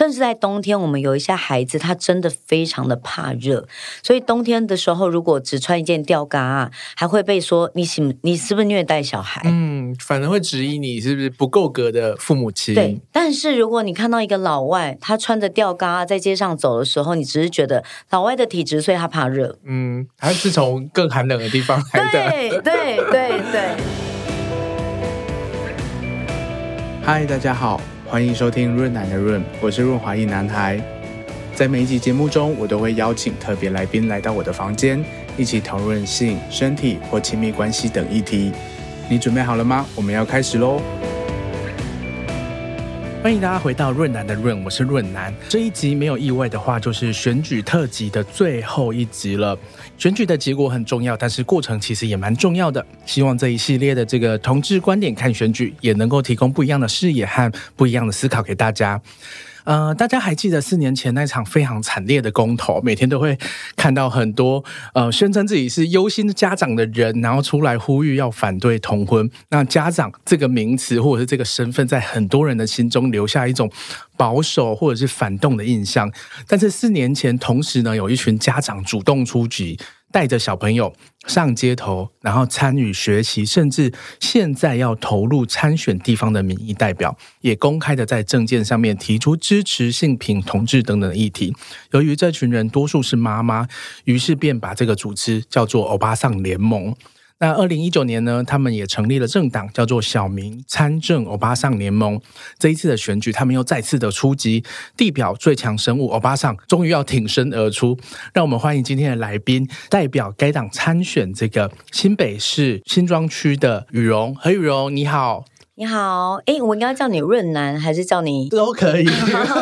甚至在冬天，我们有一些孩子他真的非常的怕热，所以冬天的时候如果只穿一件吊嘎啊，还会被说你是你是不是虐待小孩？嗯，反而会质疑你是不是不够格的父母亲。对，但是如果你看到一个老外，他穿着吊嘎在街上走的时候，你只是觉得老外的体质，所以他怕热。嗯，他是从更寒冷的地方来的。对对对对。嗨，大家好，欢迎收听润男的润，我是润滑一男孩。在每一集节目中，我都会邀请特别来宾来到我的房间，一起讨论性、身体或亲密关系等议题。你准备好了吗？我们要开始喽！欢迎大家回到润男的润，我是润男。这一集没有意外的话，就是选举特辑的最后一集了。选举的结果很重要，但是过程其实也蛮重要的。希望这一系列的这个同志观点看选举，也能够提供不一样的视野和不一样的思考给大家。呃，大家还记得四年前那场非常惨烈的公投，每天都会看到很多呃宣称自己是忧心家长的人，然后出来呼吁要反对同婚。那家长这个名词或者是这个身份，在很多人的心中留下一种保守或者是反动的印象。但是四年前，同时呢，有一群家长主动出击。带着小朋友上街头，然后参与学习，甚至现在要投入参选地方的民意代表，也公开的在政见上面提出支持性平同志等等的议题。由于这群人多数是妈妈，于是便把这个组织叫做欧巴桑联盟。那二零一九年呢，他们也成立了政党，叫做小民参政欧巴桑联盟。这一次的选举，他们又再次的出击，地表最强生物欧巴桑终于要挺身而出。让我们欢迎今天的来宾，代表该党参选这个新北市新庄区的羽绒。何羽绒，你好。你好，哎，我应该叫你润南，还是叫你都可以？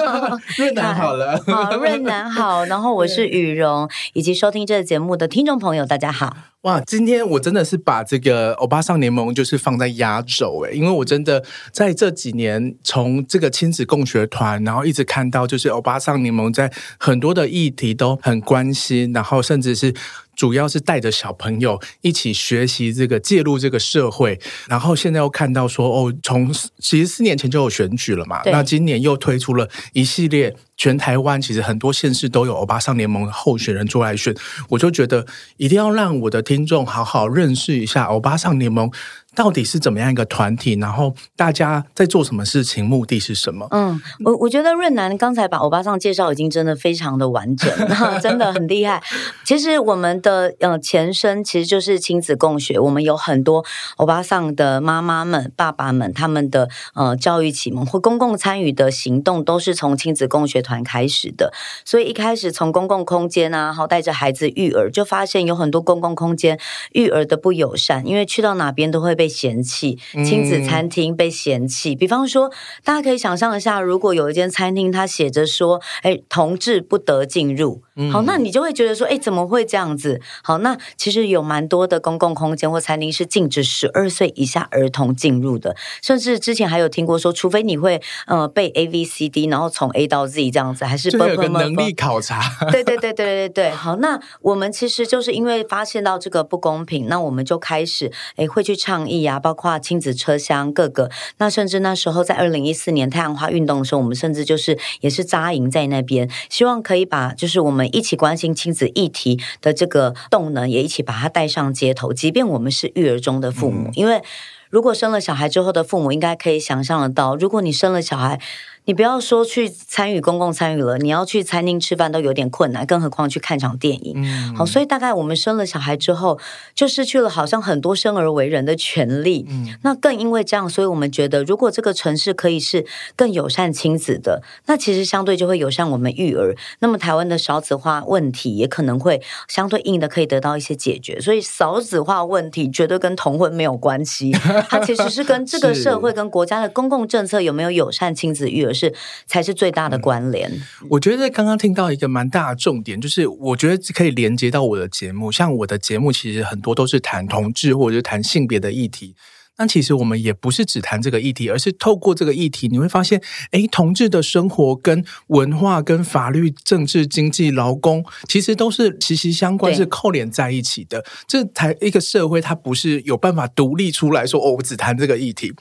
润南好了，好，润男好。然后我是语蓉，以及收听这个节目的听众朋友，大家好。哇，今天我真的是把这个欧巴桑联盟就是放在压轴诶，因为我真的在这几年从这个亲子共学团，然后一直看到就是欧巴桑联盟在很多的议题都很关心，然后甚至是。主要是带着小朋友一起学习这个介入这个社会，然后现在又看到说哦，从其实四年前就有选举了嘛，那今年又推出了一系列，全台湾其实很多县市都有欧巴桑联盟的候选人出来选，我就觉得一定要让我的听众好好认识一下欧巴桑联盟。到底是怎么样一个团体？然后大家在做什么事情？目的是什么？嗯，我我觉得润南刚才把欧巴桑介绍已经真的非常的完整，真的很厉害。其实我们的呃前身其实就是亲子共学，我们有很多欧巴桑的妈妈们、爸爸们，他们的呃教育启蒙或公共参与的行动都是从亲子共学团开始的。所以一开始从公共空间啊，然后带着孩子育儿，就发现有很多公共空间育儿的不友善，因为去到哪边都会被。嫌弃亲子餐厅被嫌弃，比方说，大家可以想象一下，如果有一间餐厅，它写着说：“哎，同志不得进入。”好，那你就会觉得说：“哎，怎么会这样子？”好，那其实有蛮多的公共空间或餐厅是禁止十二岁以下儿童进入的，甚至之前还有听过说，除非你会呃背 A V C D，然后从 A 到 Z 这样子，还是有个能力考察。对对对对对对。好，那我们其实就是因为发现到这个不公平，那我们就开始哎会去倡议。啊，包括亲子车厢各个，那甚至那时候在二零一四年太阳花运动的时候，我们甚至就是也是扎营在那边，希望可以把就是我们一起关心亲子议题的这个动能，也一起把它带上街头。即便我们是育儿中的父母，嗯、因为如果生了小孩之后的父母，应该可以想象得到，如果你生了小孩。你不要说去参与公共参与了，你要去餐厅吃饭都有点困难，更何况去看场电影。嗯，好，所以大概我们生了小孩之后，就失去了好像很多生而为人的权利。嗯，那更因为这样，所以我们觉得，如果这个城市可以是更友善亲子的，那其实相对就会友善我们育儿。那么台湾的少子化问题也可能会相对应的可以得到一些解决。所以少子化问题绝对跟同婚没有关系，它其实是跟这个社会跟国家的公共政策有没有友善亲子育儿。是才是最大的关联。嗯，我觉得刚刚听到一个蛮大的重点，就是我觉得可以连接到我的节目。像我的节目，其实很多都是谈同志或者是谈性别的议题。那其实我们也不是只谈这个议题，而是透过这个议题，你会发现，哎，同志的生活跟文化、跟法律、政治、经济、劳工，其实都是息息相关，是扣连在一起的。这才一个社会，它不是有办法独立出来说，哦，我只谈这个议题。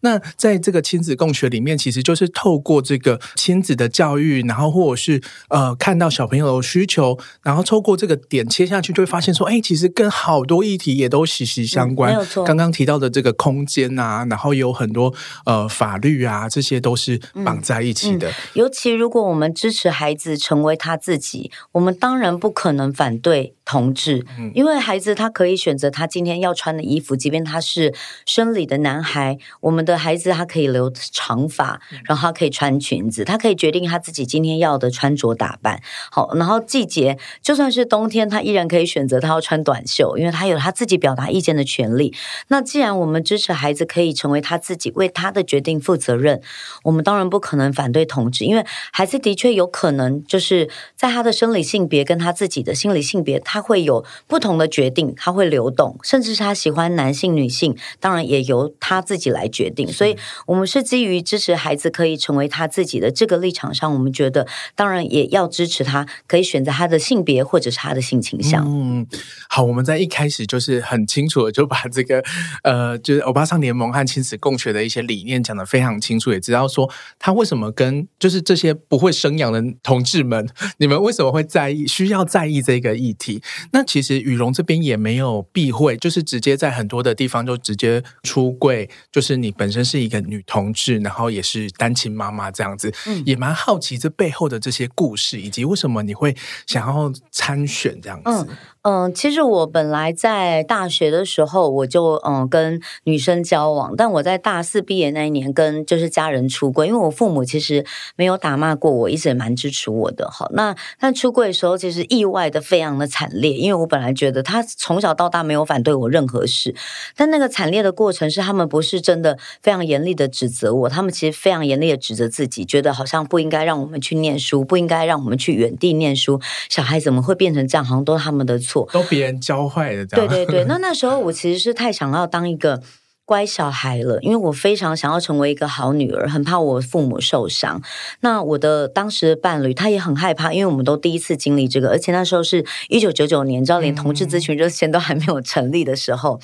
那在这个亲子共学里面，其实就是透过这个亲子的教育，然后或者是呃，看到小朋友的需求，然后透过这个点切下去，就会发现说，哎，其实跟好多议题也都息息相关。嗯，没有错。刚刚提到的这个空间啊，然后有很多呃法律啊，这些都是绑在一起的。嗯嗯。尤其如果我们支持孩子成为他自己，我们当然不可能反对。同志，因为孩子他可以选择他今天要穿的衣服，即便他是生理的男孩，我们的孩子他可以留长发，然后他可以穿裙子，他可以决定他自己今天要的穿着打扮。好，然后季节就算是冬天，他依然可以选择他要穿短袖，因为他有他自己表达意见的权利。那既然我们支持孩子可以成为他自己，为他的决定负责任，我们当然不可能反对同志，因为孩子的确有可能就是在他的生理性别跟他自己的心理性别，他。他会有不同的决定，他会流动，甚至是他喜欢男性、女性，当然也由他自己来决定。所以，我们是基于支持孩子可以成为他自己的这个立场上，我们觉得当然也要支持他可以选择他的性别或者是他的性倾向。嗯，好，我们在一开始就是很清楚的就把这个呃，就是欧巴桑联盟和亲子共学的一些理念讲得非常清楚，也知道说他为什么跟就是这些不会生养的同志们，你们为什么会在意，需要在意这个议题。那其实羽绒这边也没有避讳，就是直接在很多的地方就直接出柜，就是你本身是一个女同志，然后也是单亲妈妈这样子，嗯，也蛮好奇这背后的这些故事，以及为什么你会想要参选这样子。嗯嗯，其实我本来在大学的时候，我就嗯跟女生交往，但我在大四毕业那一年跟就是家人出柜，因为我父母其实没有打骂过我，一直也蛮支持我的。好，那但出柜的时候其实意外的非常的惨烈，因为我本来觉得他从小到大没有反对我任何事，但那个惨烈的过程是他们不是真的非常严厉的指责我，他们其实非常严厉的指责自己，觉得好像不应该让我们去念书，不应该让我们去远地念书，小孩怎么会变成这样，好像都是他们的错。都别人教坏的，对对对。那 那时候我其实是太想要当一个乖小孩了，因为我非常想要成为一个好女儿，很怕我父母受伤。那我的当时的伴侣他也很害怕，因为我们都第一次经历这个，而且那时候是一九九九年，你知道，连同志咨询热线都还没有成立的时候，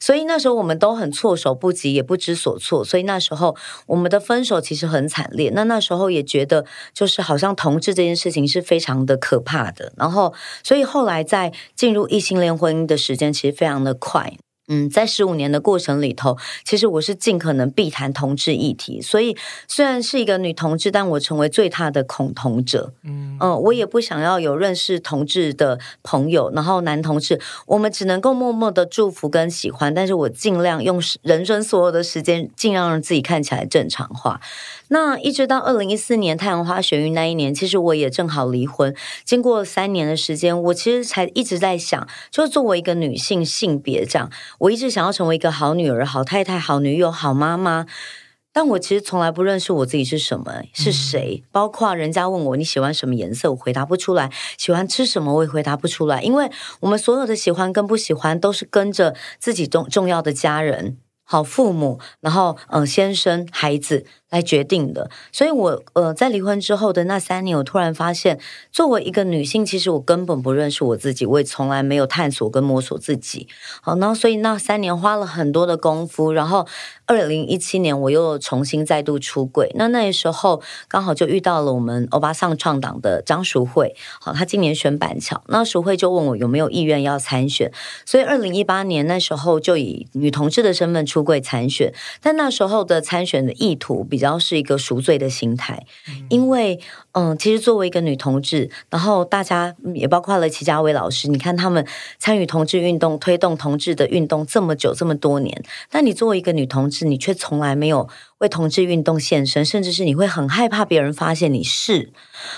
所以那时候我们都很措手不及，也不知所措。所以那时候我们的分手其实很惨烈。那那时候也觉得，就是好像同志这件事情是非常的可怕的。然后，所以后来在进入异性恋婚姻的时间其实非常的快。嗯，在十五年的过程里头，其实我是尽可能避谈同志议题。所以虽然是一个女同志，但我成为最大的恐同者。嗯嗯，我也不想要有认识同志的朋友，然后男同志，我们只能够默默的祝福跟喜欢。但是我尽量用人生所有的时间，尽量让自己看起来正常化。那一直到二零一四年太阳花学运那一年，其实我也正好离婚。经过三年的时间，我其实才一直在想，就作为一个女性性别这样，我一直想要成为一个好女儿、好太太、好女友、好妈妈。但我其实从来不认识我自己是什么，是谁。包括人家问我你喜欢什么颜色，我回答不出来；喜欢吃什么，我也回答不出来。因为我们所有的喜欢跟不喜欢，都是跟着自己重重要的家人、好父母，然后嗯、呃，先生、孩子。来决定的，所以我呃，在离婚之后的那三年，我突然发现，作为一个女性，其实我根本不认识我自己，我也从来没有探索跟摸索自己。好，那所以那三年花了很多的功夫，然后二零一七年我又重新再度出柜。那那时候刚好就遇到了我们欧巴桑创党的张淑慧，好，她今年选板桥，那淑慧就问我有没有意愿要参选，所以二零一八年那时候就以女同志的身份出柜参选，但那时候的参选的意图。比较是一个赎罪的心态，因为嗯，其实作为一个女同志，然后大家也包括了齐家威老师，你看他们参与同志运动、推动同志的运动这么久这么多年，但你作为一个女同志，你却从来没有为同志运动献身，甚至是你会很害怕别人发现你是。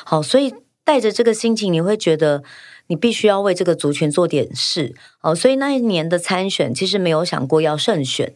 好，所以带着这个心情，你会觉得你必须要为这个族群做点事，哦，所以那一年的参选其实没有想过要胜选。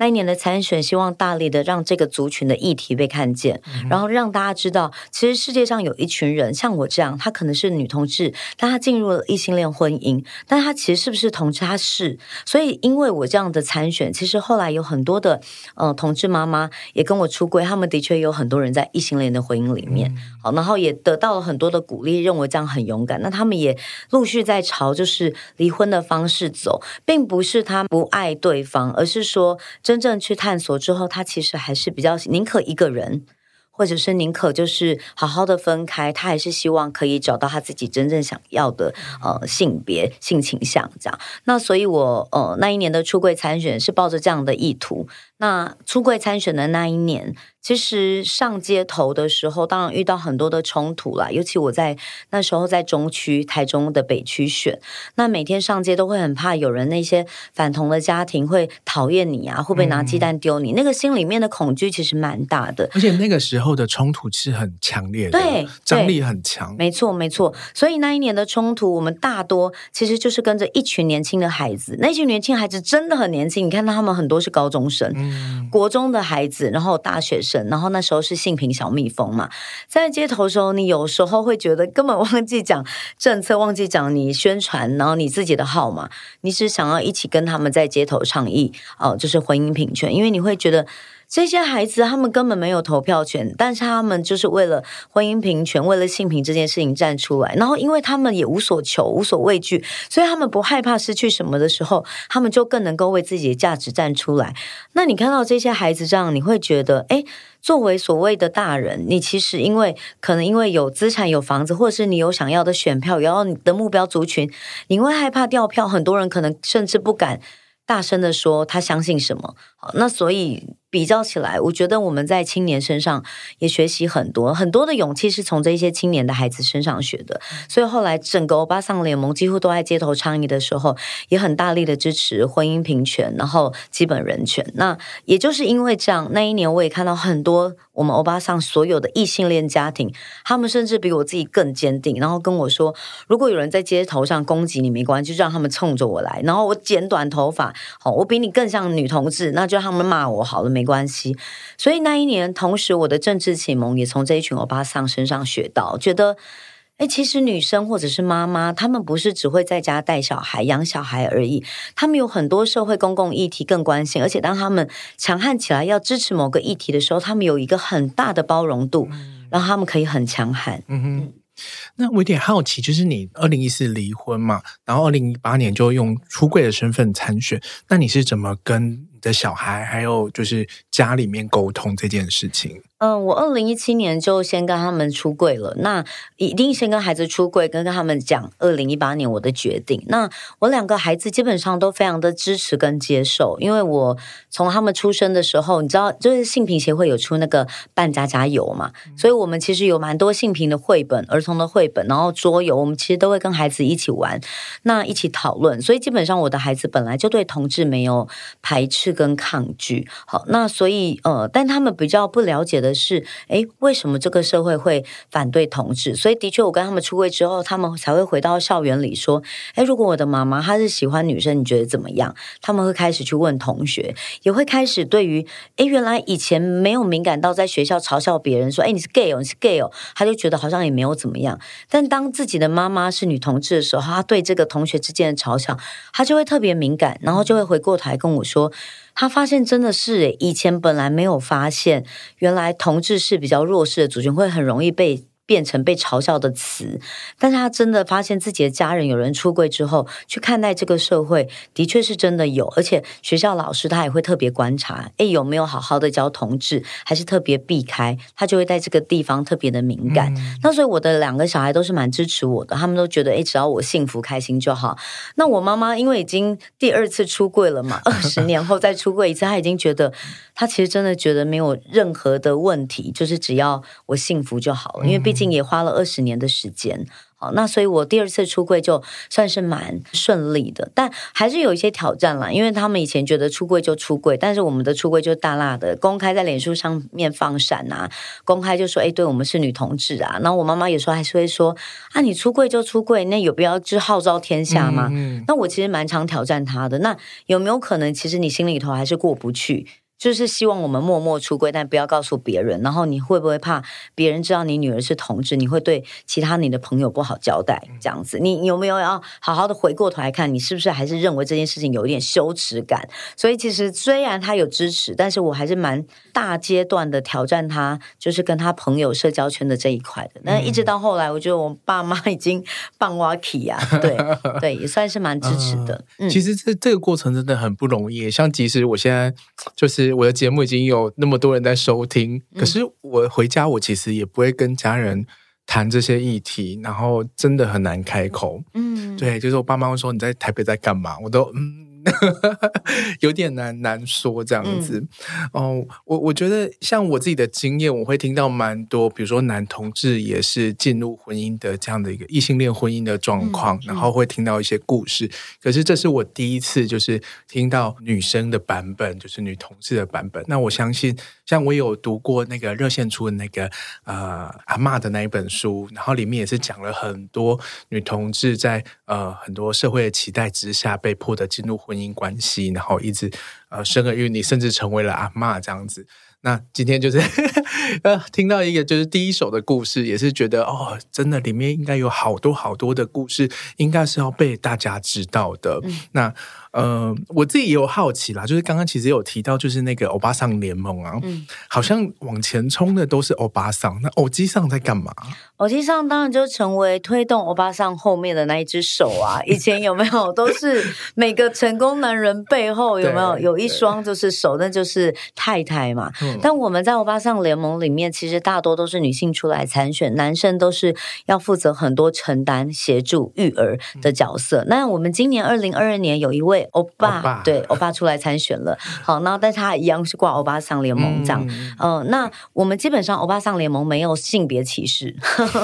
那一年的参选，希望大力的让这个族群的议题被看见，嗯、然后让大家知道，其实世界上有一群人像我这样，他可能是女同志，但他进入了异性恋婚姻，但他其实是不是同志？他是。所以因为我这样的参选，其实后来有很多的呃同志妈妈也跟我出柜，他们的确有很多人在异性恋的婚姻里面，好、嗯，然后也得到了很多的鼓励，认为这样很勇敢。那他们也陆续在朝就是离婚的方式走，并不是他不爱对方，而是说。真正去探索之后，他其实还是比较宁可一个人，或者是宁可就是好好的分开，他还是希望可以找到他自己真正想要的呃性别性倾向这样。那所以我呃那一年的出柜参选是抱着这样的意图。那出柜参选的那一年。其实上街头的时候，当然遇到很多的冲突啦。尤其我在那时候在中区、台中的北区选，那每天上街都会很怕有人那些反同的家庭会讨厌你啊，会不会拿鸡蛋丢你？嗯、那个心里面的恐惧其实蛮大的。而且那个时候的冲突是很强烈的，对，张力很强。没错，没错。所以那一年的冲突，我们大多其实就是跟着一群年轻的孩子。那群年轻孩子真的很年轻，你看他们很多是高中生、嗯、国中的孩子，然后大学生。然后那时候是性平小蜜蜂嘛，在街头的时候，你有时候会觉得根本忘记讲政策，忘记讲你宣传，然后你自己的号码，你只想要一起跟他们在街头倡议哦，就是婚姻平权，因为你会觉得。这些孩子他们根本没有投票权，但是他们就是为了婚姻平权、为了性平这件事情站出来。然后，因为他们也无所求、无所畏惧，所以他们不害怕失去什么的时候，他们就更能够为自己的价值站出来。那你看到这些孩子这样，你会觉得，哎，作为所谓的大人，你其实因为可能因为有资产、有房子，或者是你有想要的选票，然后你的目标族群，你会害怕掉票。很多人可能甚至不敢大声的说他相信什么。好，那所以。比较起来，我觉得我们在青年身上也学习很多，很多的勇气是从这些青年的孩子身上学的。所以后来整个欧巴桑联盟几乎都在街头倡议的时候，也很大力的支持婚姻平权，然后基本人权。那也就是因为这样，那一年我也看到很多我们欧巴桑所有的异性恋家庭，他们甚至比我自己更坚定，然后跟我说，如果有人在街头上攻击你，没关系，就让他们冲着我来，然后我剪短头发，好，我比你更像女同志，那就让他们骂我好了，没关系，所以那一年，同时我的政治启蒙也从这一群欧巴桑身上学到，觉得，哎，其实女生或者是妈妈，她们不是只会在家带小孩、养小孩而已，她们有很多社会公共议题更关心，而且当她们强悍起来要支持某个议题的时候，她们有一个很大的包容度，然后她们可以很强悍。嗯哼，那我有点好奇，就是你二零一四离婚嘛，然后二零一八年就用出柜的身份参选，那你是怎么跟的小孩，还有就是家里面沟通这件事情。嗯，我二零一七年就先跟他们出柜了。那一定先跟孩子出柜，跟跟他们讲二零一八年我的决定。那我两个孩子基本上都非常的支持跟接受，因为我从他们出生的时候，你知道，就是性平协会有出那个扮家家游嘛，所以我们其实有蛮多性平的绘本、儿童的绘本，然后桌游，我们其实都会跟孩子一起玩，那一起讨论。所以基本上我的孩子本来就对同志没有排斥跟抗拒。好，那所以呃，但他们比较不了解的。是，哎，为什么这个社会会反对同志？所以的确，我跟他们出柜之后，他们才会回到校园里说，哎，如果我的妈妈她是喜欢女生，你觉得怎么样？他们会开始去问同学，也会开始对于，哎，原来以前没有敏感到在学校嘲笑别人说，哎，你是 gay 哦，你是 gay 哦，他就觉得好像也没有怎么样。但当自己的妈妈是女同志的时候，他对这个同学之间的嘲笑，他就会特别敏感，然后就会回过头来跟我说。他发现真的是，以前本来没有发现，原来同志是比较弱势的族群，会很容易被。变成被嘲笑的词，但是他真的发现自己的家人有人出柜之后，去看待这个社会，的确是真的有，而且学校老师他也会特别观察，诶，有没有好好的教同志，还是特别避开，他就会在这个地方特别的敏感。嗯、那所以我的两个小孩都是蛮支持我的，他们都觉得，诶，只要我幸福开心就好。那我妈妈因为已经第二次出柜了嘛，二十年后再出柜一次，她已经觉得，她其实真的觉得没有任何的问题，就是只要我幸福就好了，因为毕竟。竟也花了二十年的时间。好，那所以我第二次出柜就算是蛮顺利的，但还是有一些挑战啦。因为他们以前觉得出柜就出柜，但是我们的出柜就大辣的公开在脸书上面放闪啊，公开就说哎，对我们是女同志啊。然后我妈妈有时候还是会说啊，你出柜就出柜，那有必要就号召天下吗？嗯嗯。那我其实蛮常挑战他的。那有没有可能，其实你心里头还是过不去？就是希望我们默默出柜，但不要告诉别人。然后你会不会怕别人知道你女儿是同志？你会对其他你的朋友不好交代？这样子，你有没有要好好的回过头来看，你是不是还是认为这件事情有一点羞耻感？所以其实虽然他有支持，但是我还是蛮大阶段的挑战他，就是跟他朋友社交圈的这一块的。那一直到后来，我觉得我爸妈已经半挖起啊，对 对，也算是蛮支持的。嗯，其实这这个过程真的很不容易。像即使我现在就是。我的节目已经有那么多人在收听，可是我回家，我其实也不会跟家人谈这些议题，然后真的很难开口。嗯，对，就是我爸妈会说，你在台北在干嘛，我都嗯。有点难难说这样子，嗯、哦，我我觉得像我自己的经验，我会听到蛮多，比如说男同志也是进入婚姻的这样的一个异性恋婚姻的状况，嗯、然后会听到一些故事。嗯、可是这是我第一次就是听到女生的版本，就是女同志的版本。那我相信，像我有读过那个热线出的那个呃阿嬷的那一本书，然后里面也是讲了很多女同志在呃很多社会的期待之下被迫的进入。婚姻关系，然后一直呃生儿育女，甚至成为了阿妈这样子。那今天就是 呃听到一个就是第一手的故事，也是觉得哦，真的里面应该有好多好多的故事，应该是要被大家知道的。嗯、那。呃，我自己也有好奇啦，就是刚刚其实有提到，就是那个欧巴桑联盟啊，嗯，好像往前冲的都是欧巴桑，那欧基桑在干嘛？欧基桑当然就成为推动欧巴桑后面的那一只手啊。以前有没有都是每个成功男人背后有没有有一双就是手，那就是太太嘛。嗯、但我们在欧巴桑联盟里面，其实大多都是女性出来参选，男生都是要负责很多承担协助育儿的角色。嗯、那我们今年二零二二年有一位。欧巴，欧巴对，欧巴出来参选了。好，那但他一样是挂欧巴桑联盟这样。嗯、呃，那我们基本上欧巴桑联盟没有性别歧视，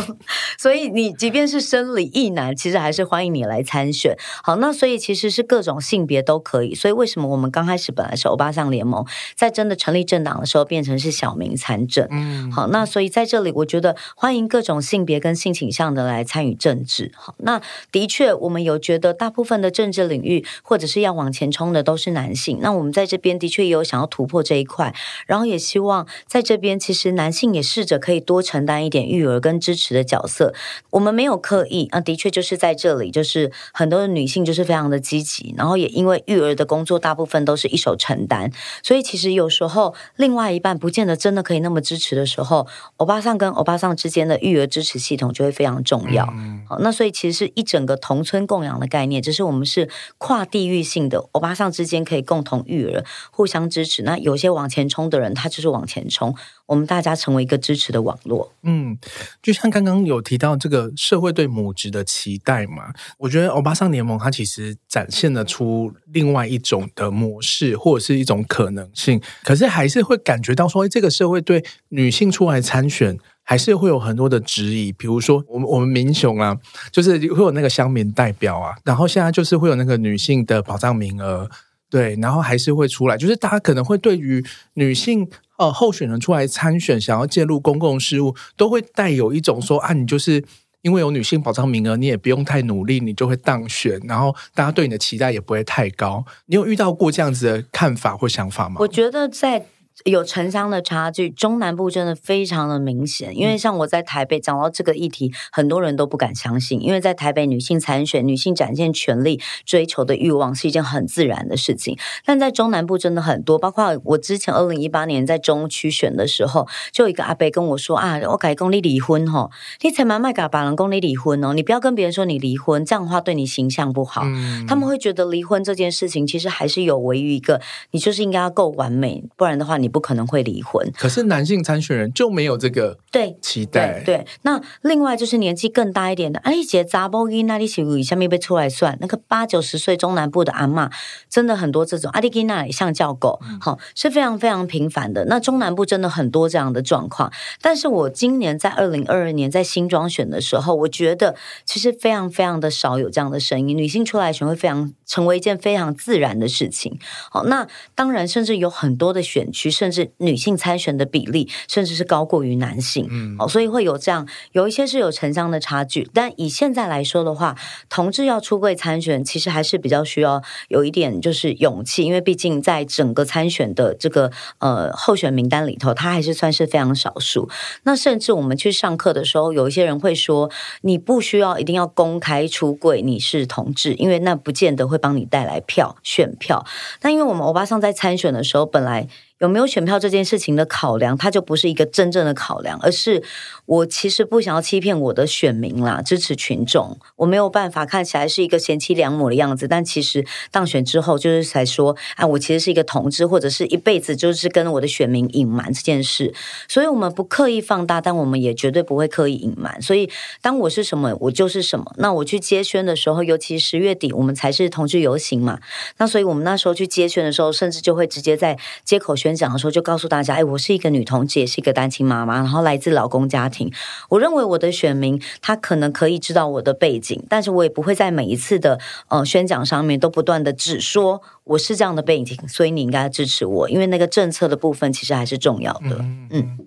所以你即便是生理异男，其实还是欢迎你来参选。好，那所以其实是各种性别都可以。所以为什么我们刚开始本来是欧巴桑联盟，在真的成立政党的时候变成是小民参政？嗯，好，那所以在这里我觉得欢迎各种性别跟性倾向的来参与政治。好，那的确我们有觉得大部分的政治领域或者是要往前冲的都是男性，那我们在这边的确也有想要突破这一块，然后也希望在这边，其实男性也试着可以多承担一点育儿跟支持的角色。我们没有刻意啊，的确就是在这里，就是很多的女性就是非常的积极，然后也因为育儿的工作大部分都是一手承担，所以其实有时候另外一半不见得真的可以那么支持的时候，欧巴桑跟欧巴桑之间的育儿支持系统就会非常重要。嗯、好，那所以其实是一整个同村供养的概念，只是我们是跨地域性的。欧巴桑之间可以共同育儿，互相支持。那有些往前冲的人，他就是往前冲。我们大家成为一个支持的网络。嗯，就像刚刚有提到这个社会对母职的期待嘛，我觉得欧巴桑联盟它其实展现了出另外一种的模式，或者是一种可能性。可是还是会感觉到说，这个社会对女性出来参选。还是会有很多的质疑，比如说我们我们民雄啊，就是会有那个乡民代表啊，然后现在就是会有那个女性的保障名额，对，然后还是会出来，就是大家可能会对于女性呃候选人出来参选，想要介入公共事务，都会带有一种说啊，你就是因为有女性保障名额，你也不用太努力，你就会当选，然后大家对你的期待也不会太高。你有遇到过这样子的看法或想法吗？我觉得在。有城乡的差距，中南部真的非常的明显。因为像我在台北讲到这个议题，很多人都不敢相信。因为在台北，女性参选、女性展现权利、追求的欲望是一件很自然的事情。但在中南部真的很多，包括我之前二零一八年在中区选的时候，就有一个阿伯跟我说啊，我改公你离婚吼，你才蛮卖嘎把人公你离婚哦，你不要跟别人说你离婚，这样的话对你形象不好。他们会觉得离婚这件事情其实还是有违于一个，你就是应该要够完美，不然的话你。你不可能会离婚。可是男性参选人就没有这个对期待。对，对，那另外就是年纪更大一点的，哎，姐查某囡那里起以下面被出来算，那个八九十岁中南部的阿妈，真的很多这种阿里吉那里像叫狗，好、嗯、是非常非常频繁的。那中南部真的很多这样的状况。但是我今年在二零二二年在新庄选的时候，我觉得其实非常非常的少有这样的声音，女性出来选会非常成为一件非常自然的事情。好，那当然，甚至有很多的选区，甚至女性参选的比例，甚至是高过于男性。嗯，哦，所以会有这样，有一些是有城乡的差距。但以现在来说的话，同志要出柜参选，其实还是比较需要有一点就是勇气，因为毕竟在整个参选的这个呃候选名单里头，他还是算是非常少数。那甚至我们去上课的时候，有一些人会说，你不需要一定要公开出柜你是同志，因为那不见得会帮你带来票选票。但因为我们欧巴桑在参选的时候，本来。有没有选票这件事情的考量，它就不是一个真正的考量，而是我其实不想要欺骗我的选民啦，支持群众。我没有办法看起来是一个贤妻良母的样子，但其实当选之后，就是才说，啊，我其实是一个同志，或者是一辈子就是跟我的选民隐瞒这件事。所以，我们不刻意放大，但我们也绝对不会刻意隐瞒。所以，当我是什么，我就是什么。那我去接宣的时候，尤其十月底，我们才是同志游行嘛。那所以我们那时候去接宣的时候，甚至就会直接在街口。宣讲的时候就告诉大家，哎，我是一个女同志，也是一个单亲妈妈，然后来自老公家庭。我认为我的选民他可能可以知道我的背景，但是我也不会在每一次的呃宣讲上面都不断的只说我是这样的背景，所以你应该支持我，因为那个政策的部分其实还是重要的。嗯，嗯，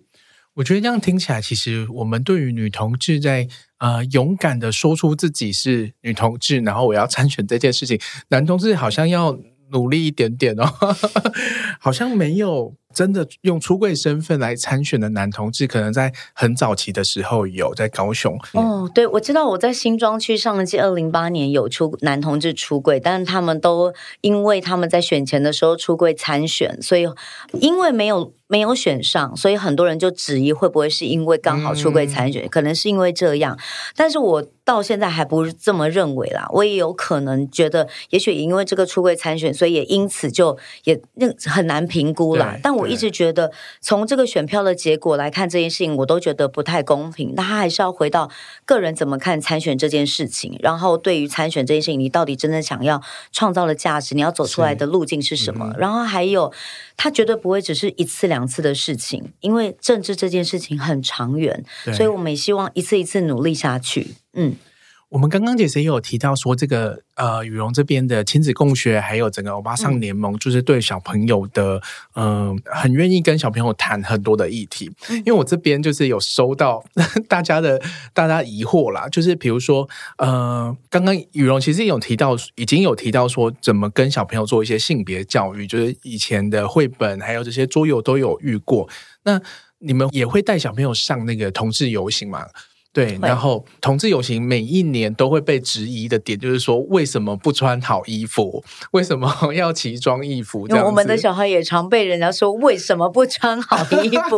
我觉得这样听起来，其实我们对于女同志在呃勇敢的说出自己是女同志，然后我要参选这件事情，男同志好像要。努力一点点哦，好像没有真的用出柜身份来参选的男同志，可能在很早期的时候有在高雄。哦，对，我知道我在新庄区上一届二零八年有出男同志出柜，但是他们都因为他们在选前的时候出柜参选，所以因为没有。没有选上，所以很多人就质疑会不会是因为刚好出柜参选，嗯，可能是因为这样。但是我到现在还不是这么认为啦。我也有可能觉得，也许因为这个出柜参选，所以也因此就也那很难评估啦。但我一直觉得，从这个选票的结果来看，这件事情我都觉得不太公平。那他还是要回到个人怎么看参选这件事情，然后对于参选这件事情，你到底真正想要创造的价值，你要走出来的路径是什么？嗯，然后还有。他绝对不会只是一次两次的事情，因为政治这件事情很长远，所以我们也希望一次一次努力下去。嗯。我们刚刚其实也有提到说，这个呃，羽绒这边的亲子共学，还有整个欧巴桑联盟，就是对小朋友的，嗯、呃，很愿意跟小朋友谈很多的议题。因为我这边就是有收到 大家的大家疑惑啦，就是比如说，呃，刚刚羽绒其实有提到，已经有提到说，怎么跟小朋友做一些性别教育，就是以前的绘本还有这些桌游都有遇过。那你们也会带小朋友上那个同志游行吗？对，然后同志游行每一年都会被质疑的点，就是说为什么不穿好衣服？为什么要奇装异服？这样，我们的小孩也常被人家说为什么不穿好衣服？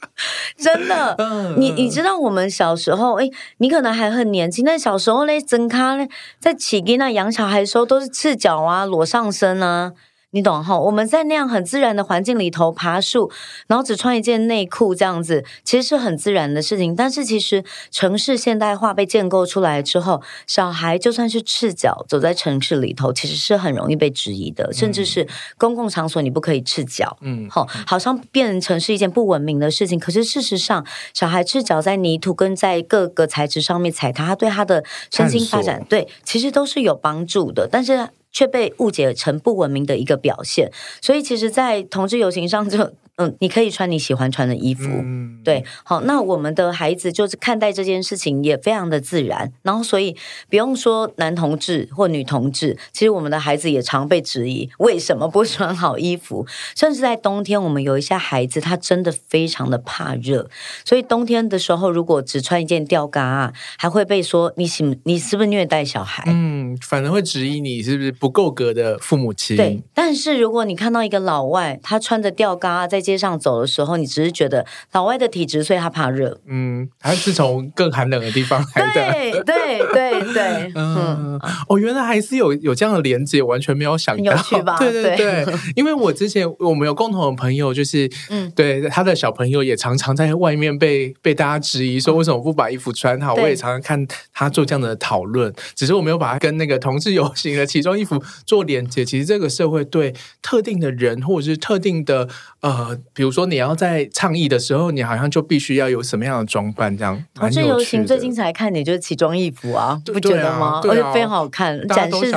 真的，你你知道我们小时候，哎，你可能还很年轻，但小时候嘞，真咖嘞，在起给那养小孩的时候都是赤脚啊，裸上身啊。你懂哈？我们在那样很自然的环境里头爬树，然后只穿一件内裤这样子，其实是很自然的事情。但是其实城市现代化被建构出来之后，小孩就算是赤脚走在城市里头，其实是很容易被质疑的，甚至是公共场所你不可以赤脚。嗯，好，好像变成是一件不文明的事情。可是事实上，小孩赤脚在泥土跟在各个材质上面踩踏，他对他的身心发展，对，其实都是有帮助的。但是。却被误解成不文明的一个表现，所以其实，在同志游行上就。嗯，你可以穿你喜欢穿的衣服，嗯、对，好，那我们的孩子就是看待这件事情也非常的自然，然后所以不用说男同志或女同志，其实我们的孩子也常被质疑为什么不穿好衣服，甚至在冬天，我们有一些孩子他真的非常的怕热，所以冬天的时候如果只穿一件吊嘎啊，还会被说你喜你是不是虐待小孩？嗯，嗯，反而会质疑你是不是不够格的父母亲。对，但是如果你看到一个老外，他穿着吊嘎在街上走的时候，你只是觉得老外的体质，所以他怕热。嗯，他是从更寒冷的地方来的。对对对对，嗯，嗯哦，原来还是有有这样的连接，完全没有想到。有趣吧？对对对，对因为我之前我们有共同的朋友，就是嗯，对他的小朋友也常常在外面被被大家质疑说，为什么不把衣服穿好？嗯、我也常常看他做这样的讨论，只是我没有把他跟那个同志游行的奇装异服做连接。其实这个社会对特定的人或者是特定的呃，比如说你要在倡议的时候，你好像就必须要有什么样的装扮，这样。同志游行最精彩看你就是奇装异服啊，不觉得吗？而且、非常好看，展 示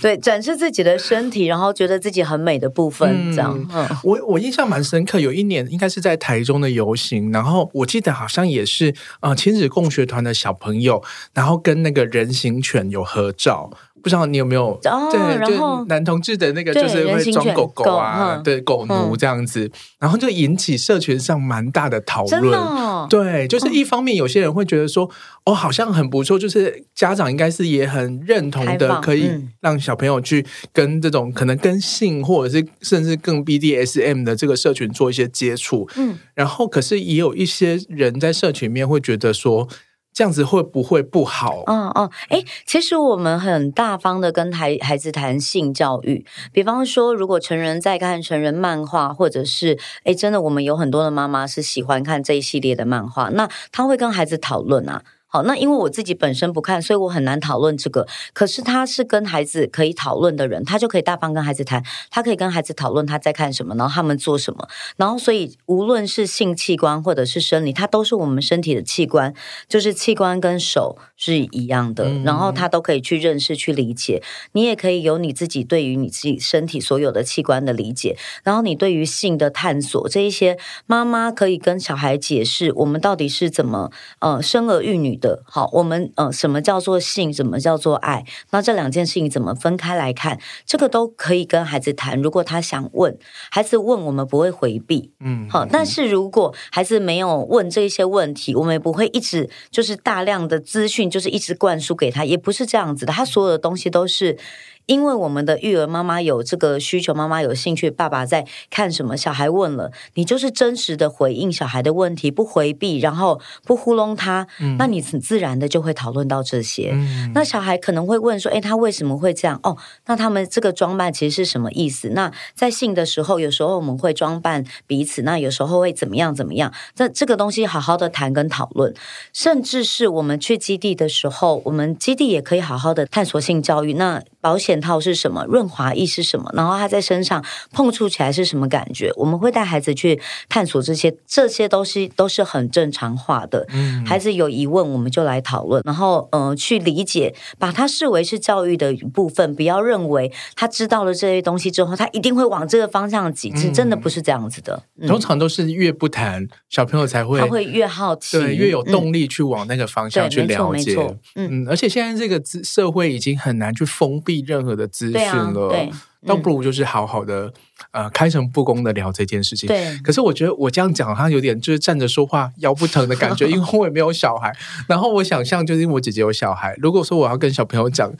对展示自己的身体，然后觉得自己很美的部分，嗯、这样。嗯，我我印象蛮深刻，有一年应该是在台中的游行，然后我记得好像也是呃亲子共学团的小朋友，然后跟那个人形犬有合照。不知道你有没有、哦、对，然就男同志的那个就是会装狗狗啊，对狗奴这样子，嗯、然后就引起社群上蛮大的讨论。哦、对，就是一方面有些人会觉得说，哦，好像很不错，就是家长应该是也很认同的，可以让小朋友去跟这种可能跟性或者是甚至更 BDSM 的这个社群做一些接触。嗯，然后可是也有一些人在社群里面会觉得说。这样子会不会不好？嗯嗯，哎、嗯，其实我们很大方的跟孩孩子谈性教育，比方说，如果成人在看成人漫画，或者是哎，真的，我们有很多的妈妈是喜欢看这一系列的漫画，那他会跟孩子讨论啊。好，那因为我自己本身不看，所以我很难讨论这个。可是他是跟孩子可以讨论的人，他就可以大方跟孩子谈，他可以跟孩子讨论他在看什么，然后他们做什么。然后，所以无论是性器官或者是生理，它都是我们身体的器官，就是器官跟手是一样的。然后他都可以去认识、去理解。你也可以有你自己对于你自己身体所有的器官的理解。然后你对于性的探索，这一些妈妈可以跟小孩解释，我们到底是怎么呃生儿育女的。好，我们呃，什么叫做性？什么叫做爱？那这两件事情怎么分开来看？这个都可以跟孩子谈。如果他想问，孩子问，我们不会回避，嗯，好。但是如果孩子没有问这些问题，我们也不会一直就是大量的资讯，就是一直灌输给他，也不是这样子的。他所有的东西都是。因为我们的育儿妈妈有这个需求，妈妈有兴趣，爸爸在看什么？小孩问了，你就是真实的回应小孩的问题，不回避，然后不糊弄他，嗯、那你很自然的就会讨论到这些。嗯、那小孩可能会问说：“哎，他为什么会这样？哦，那他们这个装扮其实是什么意思？那在性的时候，有时候我们会装扮彼此，那有时候会怎么样怎么样？这这个东西好好的谈跟讨论，甚至是我们去基地的时候，我们基地也可以好好的探索性教育。那保险套是什么？润滑液是什么？然后他在身上碰触起来是什么感觉？我们会带孩子去探索这些，这些东西都是很正常化的。嗯，孩子有疑问，我们就来讨论，然后嗯、呃，去理解，把它视为是教育的一部分。不要认为他知道了这些东西之后，他一定会往这个方向挤。是真的不是这样子的。嗯、通常都是越不谈，小朋友才会，他会越好奇，对，越有动力去往那个方向去了解。嗯，嗯，而且现在这个社会已经很难去封闭。任何的资讯了，对啊，对，倒不如就是好好的，嗯、呃，开诚布公的聊这件事情。对，可是我觉得我这样讲，好像有点就是站着说话腰不疼的感觉，因为我也没有小孩。然后我想象，就是因为我姐姐有小孩，如果说我要跟小朋友讲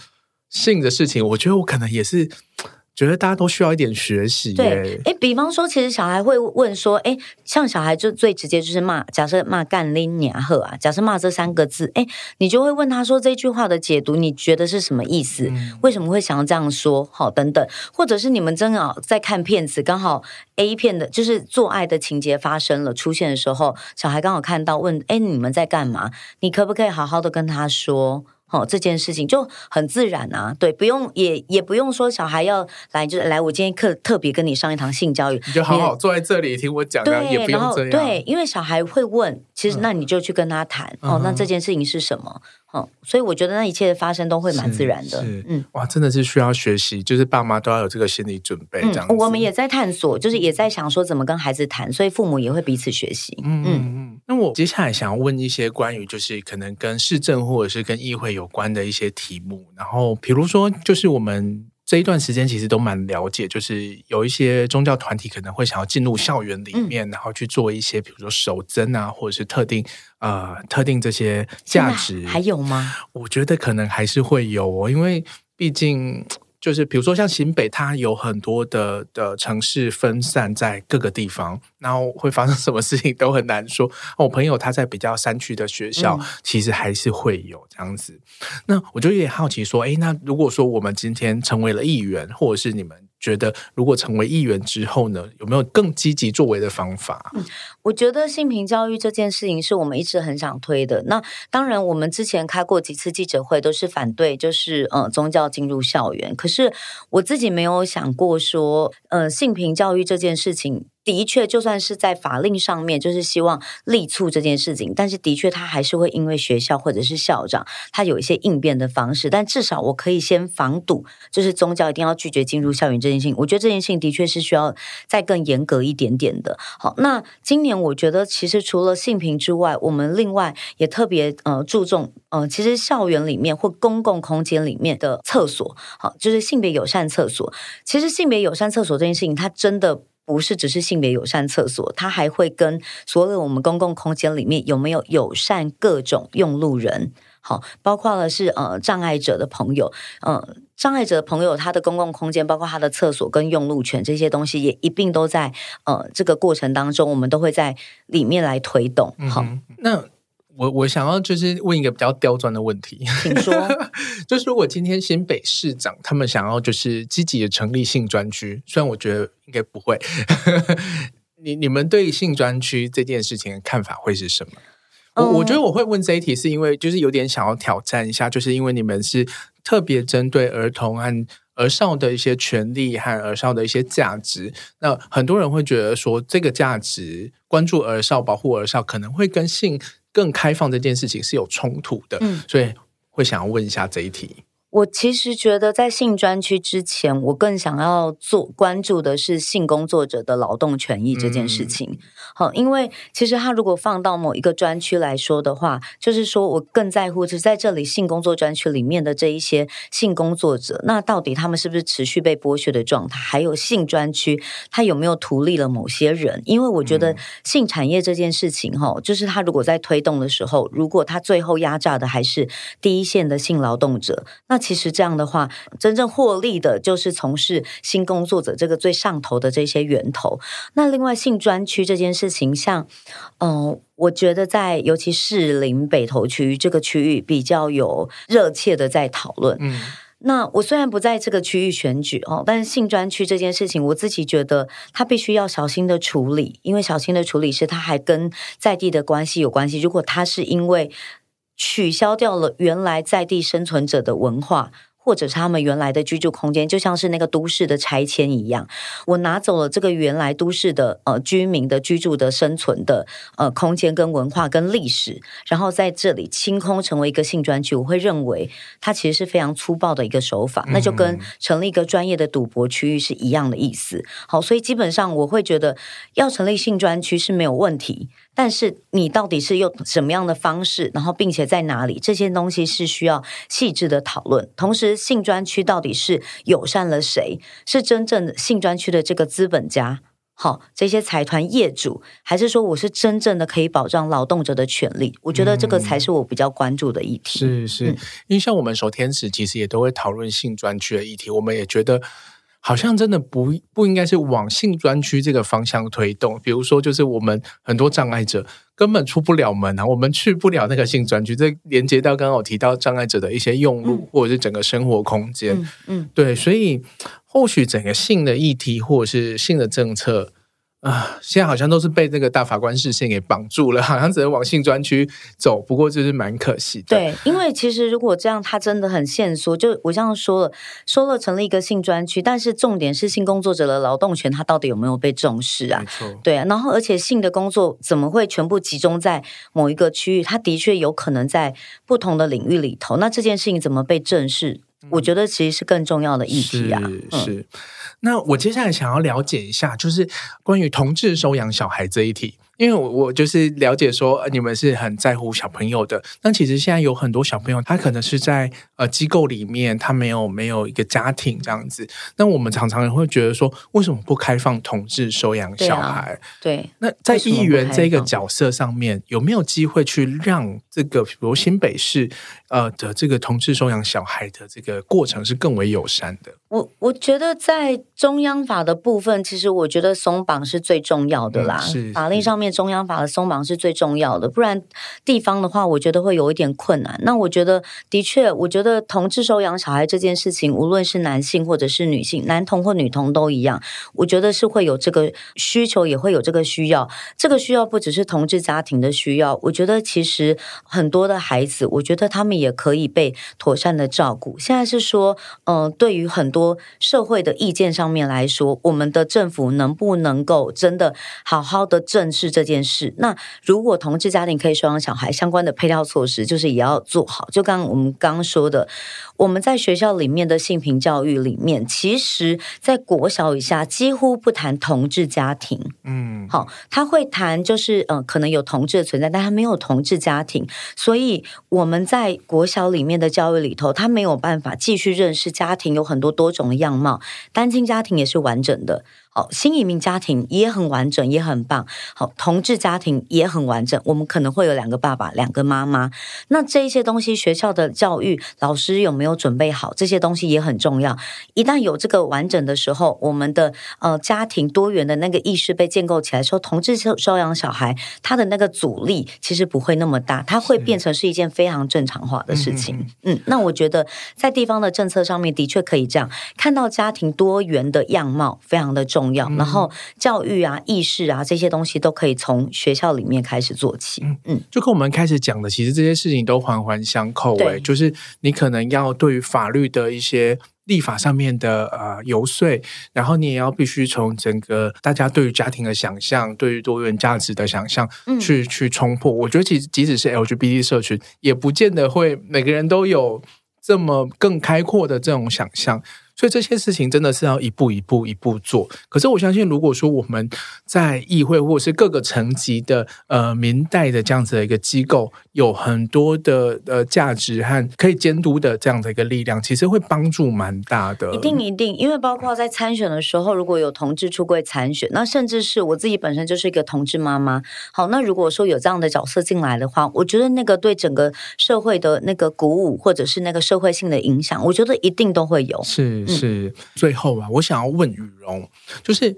性的事情，我觉得我可能也是。觉得大家都需要一点学习。对，哎，比方说，其实小孩会问说，哎，像小孩就最直接就是骂，假设骂干拎娘贺啊，假设骂这三个字，哎，你就会问他说这句话的解读，你觉得是什么意思？嗯、为什么会想要这样说？好，等等，或者是你们正好在看片子，刚好 A 片的，就是做爱的情节发生了出现的时候，小孩刚好看到，问，哎，你们在干嘛？你可不可以好好的跟他说？哦，这件事情就很自然啊，对，不用也也不用说小孩要来就是来，我今天课特别跟你上一堂性教育，你就好好坐在这里听我讲，对，也不用这样，对，因为小孩会问，其实那你就去跟他谈，嗯、哦，那这件事情是什么？哦，所以我觉得那一切的发生都会蛮自然的，嗯，哇，真的是需要学习，就是爸妈都要有这个心理准备，这样、嗯。我们也在探索，就是也在想说怎么跟孩子谈，所以父母也会彼此学习，嗯嗯。嗯那我接下来想要问一些关于就是可能跟市政或者是跟议会有关的一些题目，然后比如说就是我们这一段时间其实都蛮了解，就是有一些宗教团体可能会想要进入校园里面，嗯、然后去做一些比如说守贞啊，或者是特定呃特定这些价值，还有吗？我觉得可能还是会有哦，因为毕竟。就是比如说像新北，它有很多的的城市分散在各个地方，然后会发生什么事情都很难说。我朋友他在比较山区的学校，嗯、其实还是会有这样子。那我就有点好奇说，哎，那如果说我们今天成为了议员，或者是你们。觉得如果成为议员之后呢，有没有更积极作为的方法？嗯，我觉得性平教育这件事情是我们一直很想推的。那当然，我们之前开过几次记者会，都是反对，就是呃宗教进入校园。可是我自己没有想过说，呃性平教育这件事情。的确，就算是在法令上面，就是希望力促这件事情，但是的确，他还是会因为学校或者是校长，他有一些应变的方式。但至少我可以先防堵，就是宗教一定要拒绝进入校园这件事情。我觉得这件事情的确是需要再更严格一点点的。好，那今年我觉得其实除了性平之外，我们另外也特别呃注重呃，其实校园里面或公共空间里面的厕所，好，就是性别友善厕所。其实性别友善厕所这件事情，它真的。不是只是性别友善厕所，它还会跟所有我们公共空间里面有没有友善各种用路人，好，包括了是呃障碍者的朋友，呃障碍者的朋友他的公共空间，包括他的厕所跟用路权这些东西，也一并都在呃这个过程当中，我们都会在里面来推动。好，嗯、那。我我想要就是问一个比较刁钻的问题，请说，就是如果今天新北市长他们想要就是积极的成立性专区，虽然我觉得应该不会，你你们对性专区这件事情的看法会是什么？我我觉得我会问这一题，是因为就是有点想要挑战一下，就是因为你们是特别针对儿童和儿少的一些权利和儿少的一些价值，那很多人会觉得说这个价值关注儿少、保护儿少，可能会跟性。更开放这件事情是有冲突的，嗯，所以会想要问一下这一题。我其实觉得，在性专区之前，我更想要做关注的是性工作者的劳动权益这件事情。嗯、好，因为其实他如果放到某一个专区来说的话，就是说我更在乎是在这里性工作专区里面的这一些性工作者，那到底他们是不是持续被剥削的状态？还有性专区，他有没有图利了某些人？因为我觉得性产业这件事情，哈、嗯，就是他如果在推动的时候，如果他最后压榨的还是第一线的性劳动者，那其实这样的话，真正获利的就是从事性工作者这个最上头的这些源头。那另外性专区这件事情，像，嗯、呃，我觉得在尤其士林北投区这个区域比较有热切的在讨论。嗯，那我虽然不在这个区域选举哦，但是性专区这件事情，我自己觉得他必须要小心的处理，因为小心的处理是他还跟在地的关系有关系。如果他是因为取消掉了原来在地生存者的文化，或者是他们原来的居住空间，就像是那个都市的拆迁一样，我拿走了这个原来都市的呃居民的居住的生存的呃空间跟文化跟历史，然后在这里清空成为一个性专区，我会认为它其实是非常粗暴的一个手法，那就跟成立一个专业的赌博区域是一样的意思。好，所以基本上我会觉得要成立性专区是没有问题。但是你到底是用什么样的方式，然后并且在哪里，这些东西是需要细致的讨论。同时，性专区到底是友善了谁？是真正的性专区的这个资本家，好，这些财团业主，还是说我是真正的可以保障劳动者的权利？我觉得这个才是我比较关注的议题。是是，嗯、因为像我们守天使其实也都会讨论性专区的议题，我们也觉得。好像真的不不应该是往性专区这个方向推动，比如说，就是我们很多障碍者根本出不了门啊，我们去不了那个性专区，这连接到刚刚我提到障碍者的一些用路，或者是整个生活空间，嗯，嗯，对，所以或许整个性的议题或者是性的政策。啊，现在好像都是被这个大法官视线给绑住了，好像只能往性专区走。不过就是蛮可惜的。对，因为其实如果这样，他真的很限缩。就我这样说了，说了成立一个性专区，但是重点是性工作者的劳动权，他到底有没有被重视啊？没错。对啊，然后而且性的工作怎么会全部集中在某一个区域？他的确有可能在不同的领域里头。那这件事情怎么被正视？嗯、我觉得其实是更重要的议题啊。是。是那我接下来想要了解一下，就是关于同志收养小孩这一题，因为我我就是了解说你们是很在乎小朋友的，那其实现在有很多小朋友，他可能是在呃机构里面，他没有没有一个家庭这样子。那我们常常也会觉得说，为什么不开放同志收养小孩？对，啊、对，那在议员这个角色上面，有没有机会去让这个比如新北市呃的这个同志收养小孩的这个过程是更为友善的？我我觉得在中央法的部分，其实我觉得松绑是最重要的啦。嗯、法令上面中央法的松绑是最重要的，不然地方的话，我觉得会有一点困难。那我觉得的确，我觉得同志收养小孩这件事情，无论是男性或者是女性，男童或女童都一样，我觉得是会有这个需求，也会有这个需要。这个需要不只是同志家庭的需要，我觉得其实很多的孩子，我觉得他们也可以被妥善的照顾。现在是说，嗯、呃，对于很多。社会的意见上面来说，我们的政府能不能够真的好好的正视这件事？那如果同志家庭可以收养小孩，相关的配套措施就是也要做好。就刚刚我们刚刚说的，我们在学校里面的性平教育里面，其实在国小以下几乎不谈同志家庭。嗯，好，他会谈就是呃，可能有同志的存在，但他没有同志家庭，所以我们在国小里面的教育里头，他没有办法继续认识家庭有很多多种的样貌，单亲家庭也是完整的。好，新移民家庭也很完整，也很棒。好，同志家庭也很完整。我们可能会有两个爸爸，两个妈妈。那这一些东西，学校的教育老师有没有准备好？这些东西也很重要。一旦有这个完整的时候，我们的呃家庭多元的那个意识被建构起来，说同志收收养小孩，他的那个阻力其实不会那么大，它会变成是一件非常正常化的事情。嗯，嗯，那我觉得在地方的政策上面的确可以这样，看到家庭多元的样貌非常的重要。重要，然后教育啊、意识啊这些东西都可以从学校里面开始做起。嗯嗯，就跟我们开始讲的，其实这些事情都环环相扣。哎，就是你可能要对于法律的一些立法上面的呃游说，然后你也要必须从整个大家对于家庭的想象、对于多元价值的想象去、嗯、去冲破。我觉得其实即使是 LGBT 社群，也不见得会每个人都有这么更开阔的这种想象。所以这些事情真的是要一步一步一步做。可是我相信，如果说我们在议会或者是各个层级的呃民代的这样子的一个机构，有很多的呃价值和可以监督的这样的一个力量，其实会帮助蛮大的。一定一定，因为包括在参选的时候，如果有同志出柜参选，那甚至是我自己本身就是一个同志妈妈。好，那如果说有这样的角色进来的话，我觉得那个对整个社会的那个鼓舞，或者是那个社会性的影响，我觉得一定都会有。是。是最后啊，我想要问雨荣，就是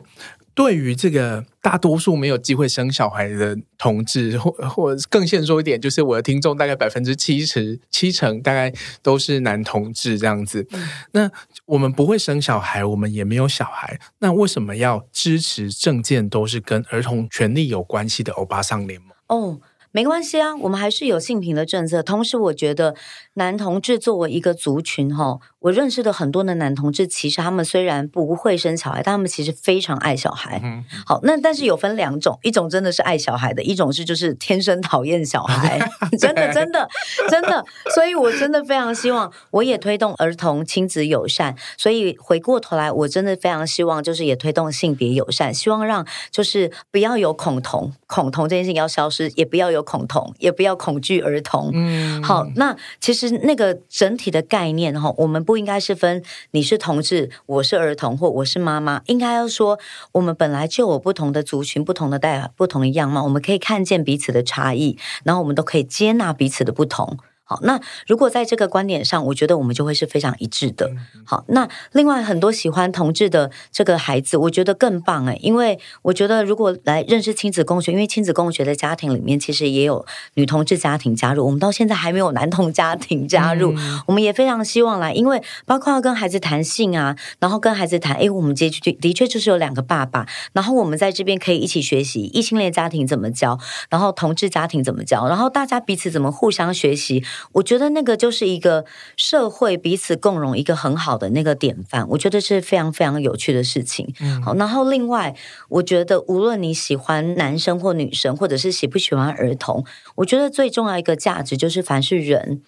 对于这个大多数没有机会生小孩的同志，或或更现说一点，就是我的听众大概百分之七十七成大概都是男同志这样子。嗯、那我们不会生小孩，我们也没有小孩，那为什么要支持政见都是跟儿童权利有关系的欧巴桑联盟？哦。没关系啊，我们还是有性平的政策。同时，我觉得男同志作为一个族群，哈，我认识的很多的男同志，其实他们虽然不会生小孩，但他们其实非常爱小孩。嗯，好，那但是有分两种，一种真的是爱小孩的，一种是就是天生讨厌小孩，真的真的真的。所以我真的非常希望，我也推动儿童亲子友善。所以回过头来，我真的非常希望，就是也推动性别友善，希望让就是不要有恐同，恐同这件事情要消失，也不要有。恐同也不要恐惧儿童。嗯，好，那其实那个整体的概念哈，我们不应该是分你是同志，我是儿童，或我是妈妈，应该要说我们本来就有不同的族群、不同的代、不同的样貌，我们可以看见彼此的差异，然后我们都可以接纳彼此的不同。好，那如果在这个观点上，我觉得我们就会是非常一致的。好，那另外很多喜欢同志的这个孩子，我觉得更棒诶，因为我觉得如果来认识亲子共学，因为亲子共学的家庭里面其实也有女同志家庭加入，我们到现在还没有男同家庭加入，嗯、我们也非常希望来，因为包括要跟孩子谈性啊，然后跟孩子谈，诶，我们结局的确就是有两个爸爸，然后我们在这边可以一起学习异性恋家庭怎么教，然后同志家庭怎么教，然后大家彼此怎么互相学习。我觉得那个就是一个社会彼此共荣一个很好的那个典范，我觉得是非常非常有趣的事情。嗯，好，然后另外，我觉得无论你喜欢男生或女生，或者是喜不喜欢儿童，我觉得最重要一个价值就是，凡是人，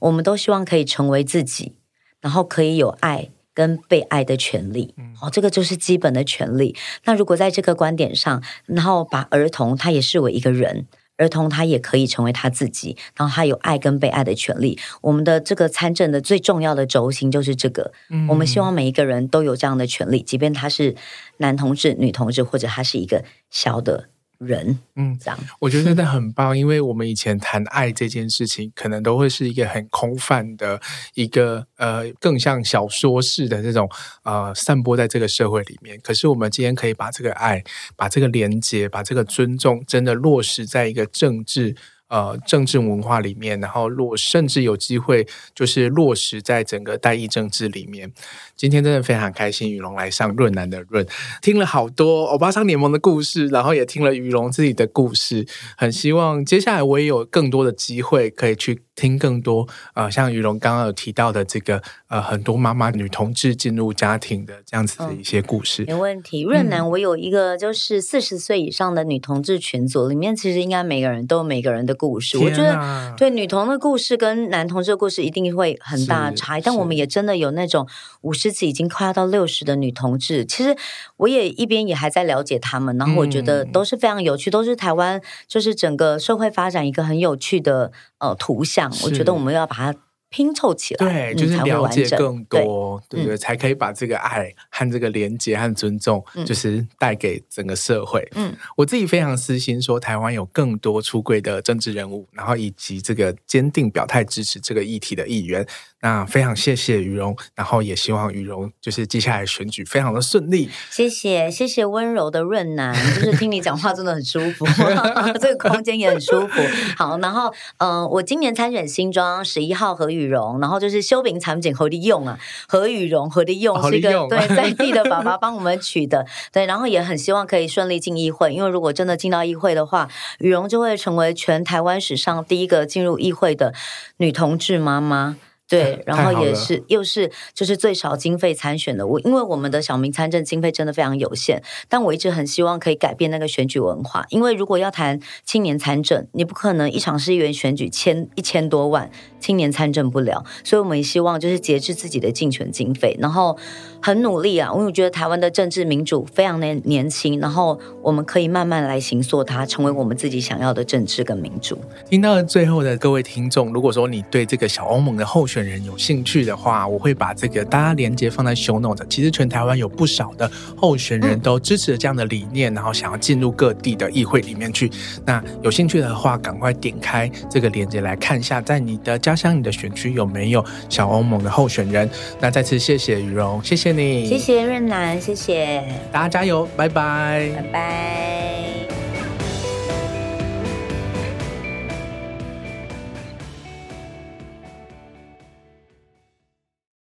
我们都希望可以成为自己，然后可以有爱，跟被爱的权利。好，这个就是基本的权利。那如果在这个观点上，然后把儿童他也视为一个人。儿童他也可以成为他自己，然后他有爱跟被爱的权利。我们的这个参政的最重要的轴心就是这个，嗯，我们希望每一个人都有这样的权利，即便他是男同志、女同志，或者他是一个小的。人，嗯，这样我觉得真的很棒，因为我们以前谈爱这件事情，可能都会是一个很空泛的一个呃，更像小说式的这种呃，散播在这个社会里面。可是我们今天可以把这个爱、把这个连接、把这个尊重，真的落实在一个政治。呃，政治文化里面，然后落甚至有机会就是落实在整个代议政治里面。今天真的非常开心，雨龙来上润男的润，听了好多欧巴桑联盟的故事，然后也听了雨龙自己的故事。很希望接下来我也有更多的机会可以去。听更多呃，像于龙刚刚有提到的这个呃，很多妈妈女同志进入家庭的这样子的一些故事，没问题。润男，我有一个就是四十岁以上的女同志群组，里面其实应该每个人都有每个人的故事。我觉得对女同的故事跟男同志的故事一定会很大差异，但我们也真的有那种五十几已经快要到六十的女同志。其实我也一边也还在了解他们，然后我觉得都是非常有趣，都是台湾就是整个社会发展一个很有趣的呃图像。我觉得我们要把它拼凑起来，对，就是了解更多，对不，对，才可以把这个爱和这个连接和尊重，就是带给整个社会。嗯，我自己非常私心说，台湾有更多出柜的政治人物，然后以及这个坚定表态支持这个议题的议员。那非常谢谢于荣，然后也希望于荣就是接下来选举非常的顺利。谢谢谢谢温柔的润男，就是听你讲话真的很舒服，这个空间也很舒服。好，然后嗯、呃，我今年参选新庄十一号何语蓉，然后就是修饼产品何利用啊，何羽绒何利用？是一个对在地的爸爸帮我们取的，对，然后也很希望可以顺利进议会，因为如果真的进到议会的话，羽绒就会成为全台湾史上第一个进入议会的女同志妈妈。对，然后也是又是就是最少经费参选的我，因为我们的小民参政经费真的非常有限，但我一直很希望可以改变那个选举文化，因为如果要谈青年参政，你不可能一场市议员选举千一千多万青年参政不了，所以我们也希望就是节制自己的竞选经费，然后很努力啊，因为我觉得台湾的政治民主非常的年轻，然后我们可以慢慢来形塑它，成为我们自己想要的政治跟民主。听到最后的各位听众，如果说你对这个小欧盟的候选人有兴趣的话，我会把这个大家连接放在 show note。其实全台湾有不少的候选人都支持这样的理念，然后想要进入各地的议会里面去。那有兴趣的话，赶快点开这个连接来看一下，在你的家乡、你的选区有没有小欧盟的候选人。那再次谢谢语蓉，谢谢你，谢谢润男，谢谢大家加油，拜拜，拜拜。